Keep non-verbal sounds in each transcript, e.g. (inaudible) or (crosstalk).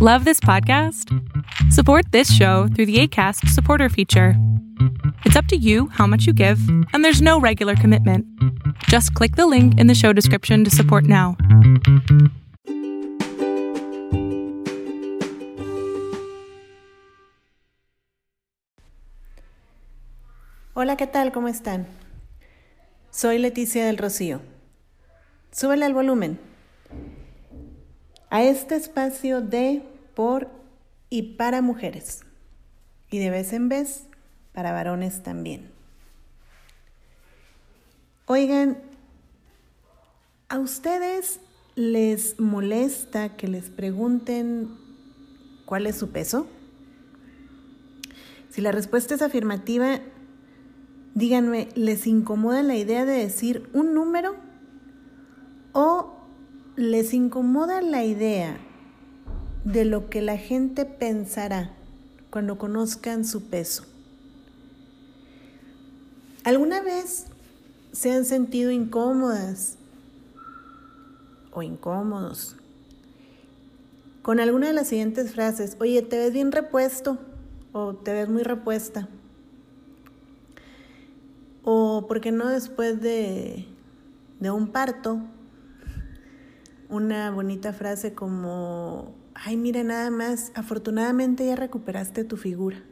Love this podcast? Support this show through the ACAST supporter feature. It's up to you how much you give, and there's no regular commitment. Just click the link in the show description to support now. Hola, ¿qué tal? ¿Cómo están? Soy Leticia del Rocío. Súbele al volumen. A este espacio de, por y para mujeres. Y de vez en vez para varones también. Oigan, ¿a ustedes les molesta que les pregunten cuál es su peso? Si la respuesta es afirmativa, díganme, ¿les incomoda la idea de decir un número? ¿O les incomoda la idea de lo que la gente pensará cuando conozcan su peso? ¿Alguna vez se han sentido incómodas o incómodos con alguna de las siguientes frases? Oye, te ves bien repuesto o te ves muy repuesta. O, ¿por qué no después de, de un parto? Una bonita frase como, ay, mira nada más, afortunadamente ya recuperaste tu figura.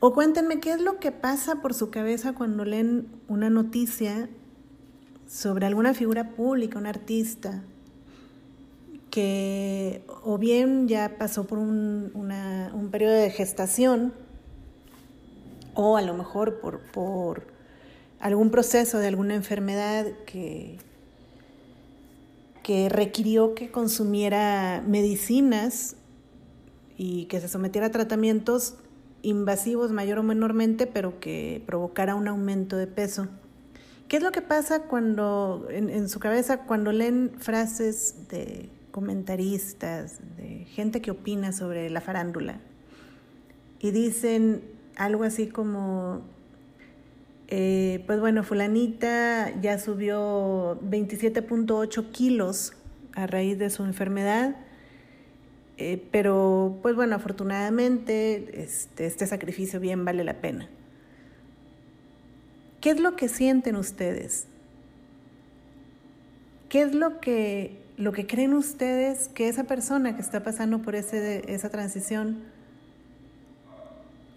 O cuéntenme qué es lo que pasa por su cabeza cuando leen una noticia sobre alguna figura pública, un artista, que o bien ya pasó por un, un periodo de gestación, o a lo mejor por, por algún proceso de alguna enfermedad que, que requirió que consumiera medicinas y que se sometiera a tratamientos invasivos mayor o menormente, pero que provocara un aumento de peso. ¿Qué es lo que pasa cuando en, en su cabeza cuando leen frases de comentaristas, de gente que opina sobre la farándula y dicen algo así como, eh, pues bueno, fulanita ya subió 27.8 kilos a raíz de su enfermedad, eh, pero pues bueno, afortunadamente este, este sacrificio bien vale la pena. ¿Qué es lo que sienten ustedes? ¿Qué es lo que, lo que creen ustedes que esa persona que está pasando por ese, esa transición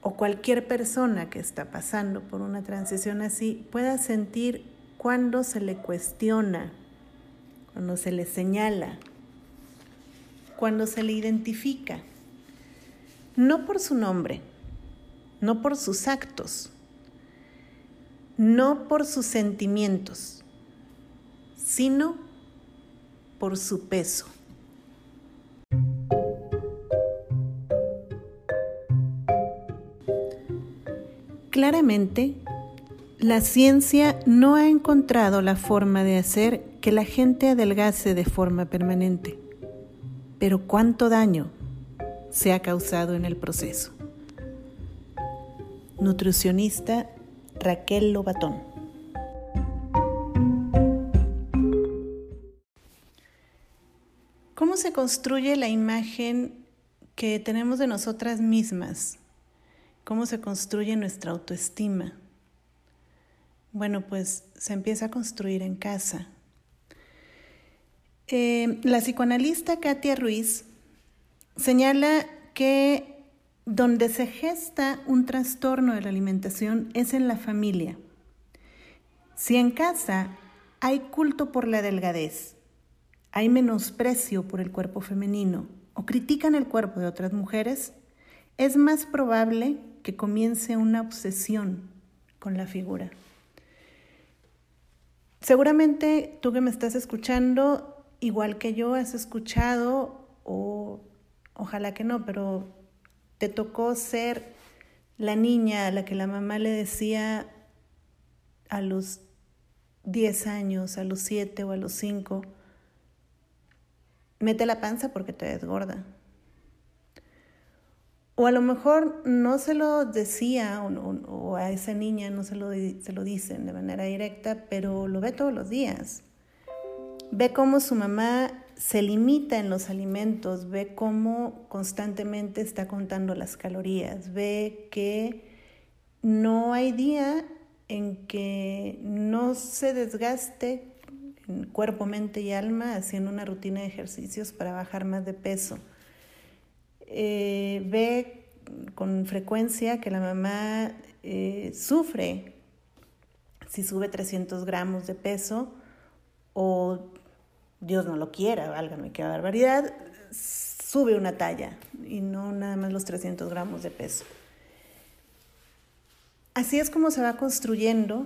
o cualquier persona que está pasando por una transición así pueda sentir cuando se le cuestiona, cuando se le señala, cuando se le identifica, no por su nombre, no por sus actos, no por sus sentimientos, sino por su peso. Claramente, la ciencia no ha encontrado la forma de hacer que la gente adelgace de forma permanente. Pero cuánto daño se ha causado en el proceso. Nutricionista Raquel Lobatón. ¿Cómo se construye la imagen que tenemos de nosotras mismas ¿Cómo se construye nuestra autoestima? Bueno, pues se empieza a construir en casa. Eh, la psicoanalista Katia Ruiz señala que donde se gesta un trastorno de la alimentación es en la familia. Si en casa hay culto por la delgadez, hay menosprecio por el cuerpo femenino o critican el cuerpo de otras mujeres, es más probable que comience una obsesión con la figura. Seguramente tú que me estás escuchando, igual que yo, has escuchado, o ojalá que no, pero te tocó ser la niña a la que la mamá le decía a los 10 años, a los 7 o a los 5, mete la panza porque te desgorda. O a lo mejor no se lo decía o, a esa niña no se lo, se lo dicen de manera directa, pero lo ve todos los días. Ve cómo su mamá se limita en los alimentos, ve cómo constantemente está contando las calorías, ve que no hay día en que no se desgaste en cuerpo, mente y alma haciendo una rutina de ejercicios para bajar más de peso. Eh, ve con frecuencia que la mamá eh, sufre si sube 300 gramos de peso o Dios no lo quiera, válgame qué barbaridad, sube una talla y no nada más los 300 gramos de peso. Así es como se va construyendo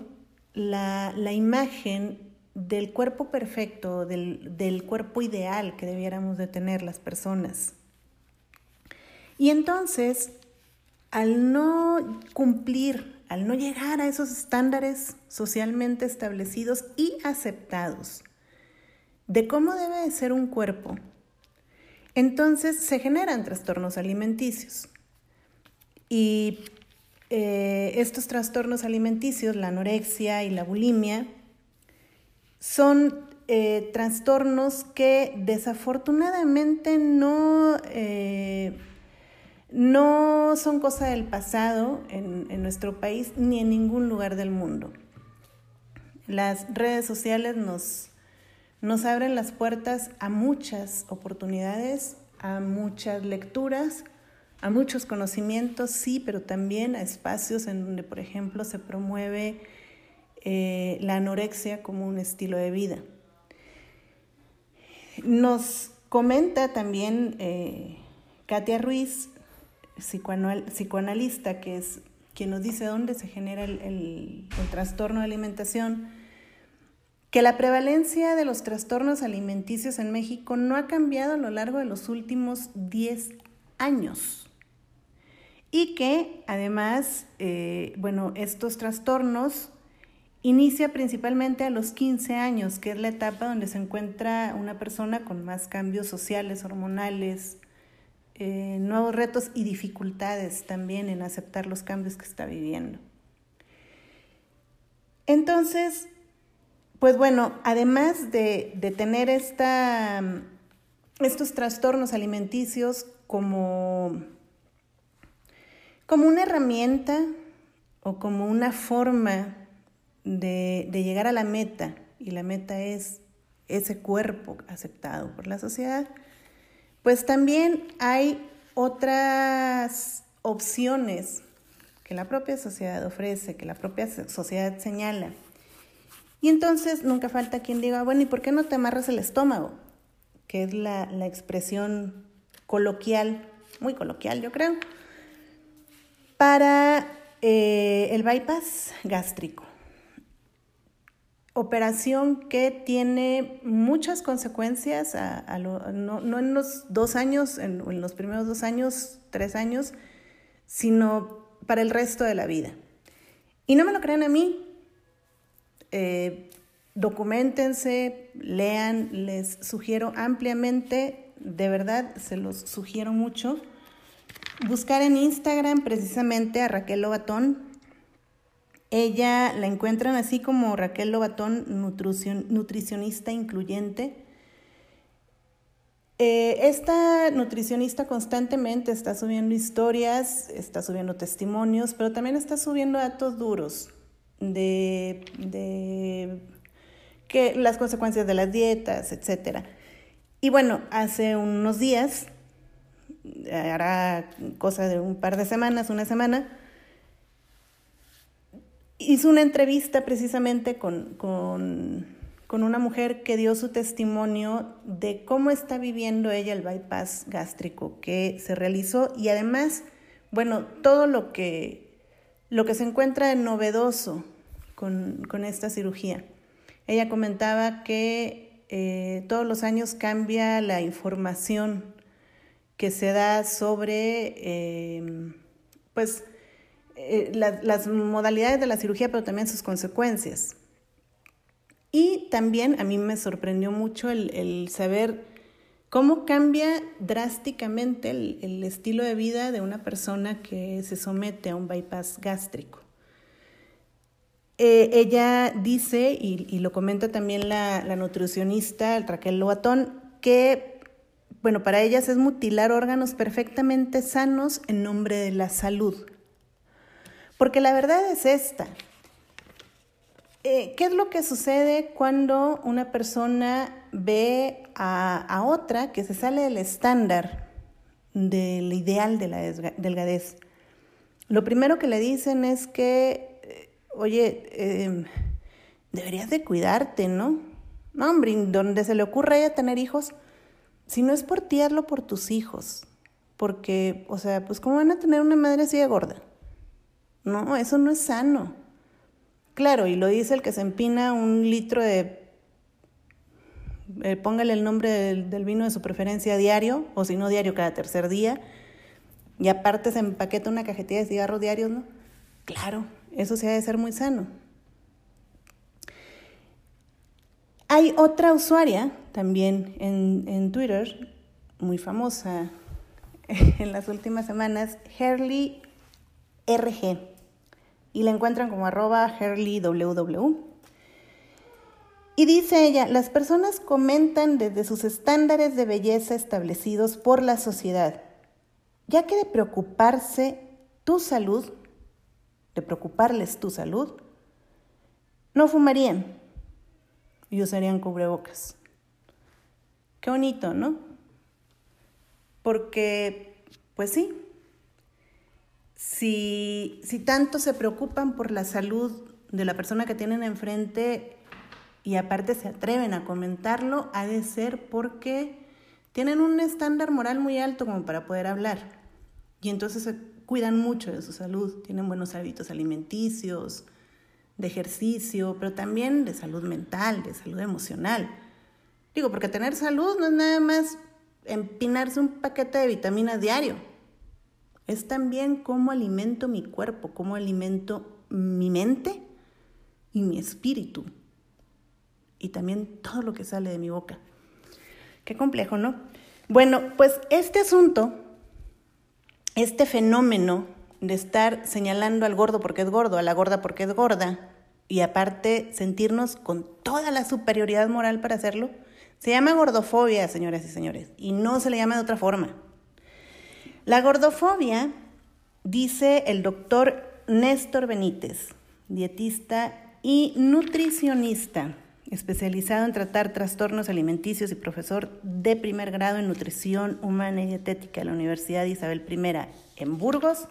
la, imagen del cuerpo perfecto, del, del, cuerpo ideal que debiéramos de tener las personas. Y entonces, al no cumplir, al no llegar a esos estándares socialmente establecidos y aceptados, de cómo debe ser un cuerpo, entonces se generan trastornos alimenticios. Y eh, estos trastornos alimenticios, la anorexia y la bulimia, son eh, trastornos que desafortunadamente no, eh, no son cosa del pasado en, en nuestro país ni en ningún lugar del mundo. Las redes sociales nos nos abren las puertas a muchas oportunidades, a muchas lecturas, a muchos conocimientos, sí, pero también a espacios en donde, por ejemplo, se promueve eh, la anorexia como un estilo de vida. Nos comenta también eh, Katia Ruiz, psicoanalista, que es quien nos dice dónde se genera el, el trastorno de alimentación, que la prevalencia de los trastornos alimenticios en México no ha cambiado a lo largo de los últimos 10 años. Y que además, eh, bueno, estos trastornos inicia principalmente a los 15 años, que es la etapa donde se encuentra una persona con más cambios sociales, hormonales, eh, nuevos retos y dificultades también en aceptar los cambios que está viviendo. Entonces, pues bueno, además de, tener esta, estos trastornos alimenticios como, como una herramienta o como una forma de, de llegar a la meta, y la meta es ese cuerpo aceptado por la sociedad, pues también hay otras opciones que la propia sociedad ofrece, que la propia sociedad señala. Y entonces nunca falta quien diga, bueno, ¿y por qué no te amarras el estómago? Que es la, expresión coloquial, muy coloquial yo creo, para eh, el bypass gástrico. Operación que tiene muchas consecuencias, no, en los dos años, en, en los primeros dos años, tres años, sino para el resto de la vida. Y no me lo crean a mí, eh, documentense, lean, les sugiero ampliamente, de verdad, se los sugiero mucho. Buscar en Instagram precisamente a Raquel Lobatón. Ella la encuentran así como Raquel Lobatón, nutricionista incluyente. Eh, esta nutricionista constantemente está subiendo historias, está subiendo testimonios, pero también está subiendo datos duros de, que las consecuencias de las dietas, etc. Y bueno, hace unos días, hará cosa de un par de semanas, una semana, hizo una entrevista precisamente con, con, con, una mujer que dio su testimonio de cómo está viviendo ella el bypass gástrico que se realizó y además, bueno, todo lo que, lo que se encuentra de novedoso con, esta cirugía. Ella comentaba que eh, todos los años cambia la información que se da sobre em, pues, eh, las modalidades de la cirugía, pero también sus consecuencias. Y también a mí me sorprendió mucho el, saber cómo cambia drásticamente el, estilo de vida de una persona que se somete a un bypass gástrico. Eh, ella dice, y, lo comenta también la, nutricionista Raquel Loatón, que, bueno, para ellas es mutilar órganos perfectamente sanos en nombre de la salud. Porque la verdad es esta. Eh, ¿Qué es lo que sucede cuando una persona ve a, otra que se sale del estándar del ideal de la delgadez? Lo primero que le dicen es que, eh, oye, eh, deberías de cuidarte, ¿no? No, hombre, donde se le ocurra ella tener hijos, si no es por ti, hazlo por tus hijos. Porque, o sea, pues ¿cómo van a tener una madre así de gorda? No, eso no es sano. Claro, y lo dice el que se empina un litro de... Eh, póngale el nombre del, del, vino de su preferencia diario, o si no diario cada tercer día, y aparte se empaqueta una cajetilla de cigarros diarios, ¿no? Claro, eso sí ha de ser muy sano. Hay otra usuaria también en, en Twitter, muy famosa (laughs) en las últimas semanas, Herley RG, y la encuentran como arroba HerleyWW. Y dice ella, las personas comentan desde sus estándares de belleza establecidos por la sociedad, ya que de preocuparse tu salud, de preocuparles tu salud, no fumarían, y usarían cubrebocas. Qué bonito, ¿no? Porque, pues sí, si, si tanto se preocupan por la salud de la persona que tienen enfrente y aparte se atreven a comentarlo, ha de ser porque tienen un estándar moral muy alto como para poder hablar. Y entonces se cuidan mucho de su salud, tienen buenos hábitos alimenticios, de ejercicio, pero también de salud mental, de salud emocional. Digo, porque tener salud no es nada más empinarse un paquete de vitaminas diario. Es también cómo alimento mi cuerpo, cómo alimento mi mente y mi espíritu. Y también todo lo que sale de mi boca. Qué complejo, ¿no? Bueno, pues este asunto, este fenómeno de estar señalando al gordo porque es gordo, a la gorda porque es gorda, y aparte sentirnos con toda la superioridad moral para hacerlo, se llama gordofobia, señoras y señores, y no se le llama de otra forma. La gordofobia, dice el doctor Néstor Benítez, dietista y nutricionista, especializado en tratar trastornos alimenticios y profesor de primer grado en nutrición humana y dietética en la Universidad Isabel I en Burgos,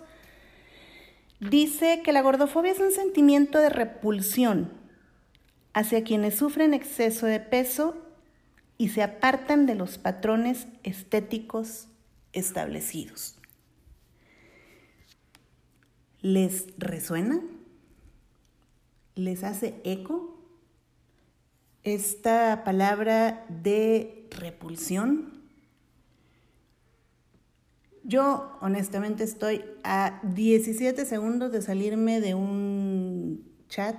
Dice que la gordofobia es un sentimiento de repulsión hacia quienes sufren exceso de peso y se apartan de los patrones estéticos establecidos. ¿Les resuena? ¿Les hace eco esta palabra de repulsión? Yo honestamente estoy a 17 segundos de salirme de un chat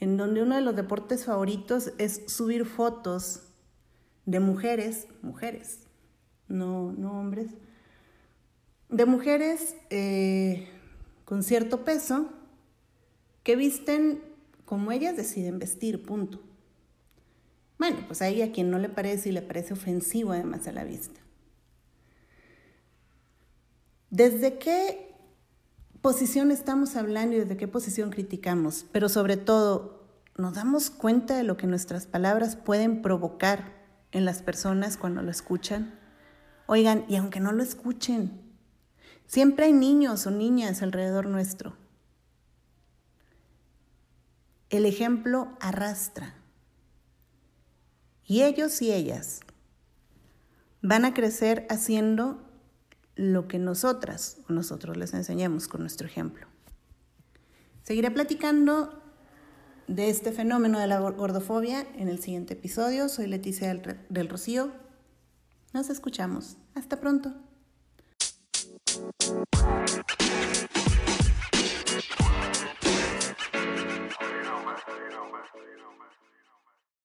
en donde uno de los deportes favoritos es subir fotos de mujeres, mujeres, no, no hombres, de mujeres eh, con cierto peso que visten como ellas deciden vestir, punto. Bueno, pues ahí a quien no le parece y le parece ofensivo además a la vista. ¿Desde qué posición estamos hablando y desde qué posición criticamos? Pero sobre todo, ¿nos damos cuenta de lo que nuestras palabras pueden provocar en las personas cuando lo escuchan? Oigan, y aunque no lo escuchen, siempre hay niños o niñas alrededor nuestro. El ejemplo arrastra. Y ellos y ellas van a crecer haciendo lo que nosotras o nosotros les enseñamos con nuestro ejemplo. Seguiré platicando de este fenómeno de la gordofobia en el siguiente episodio. Soy Leticia del, Rocío. Nos escuchamos. Hasta pronto.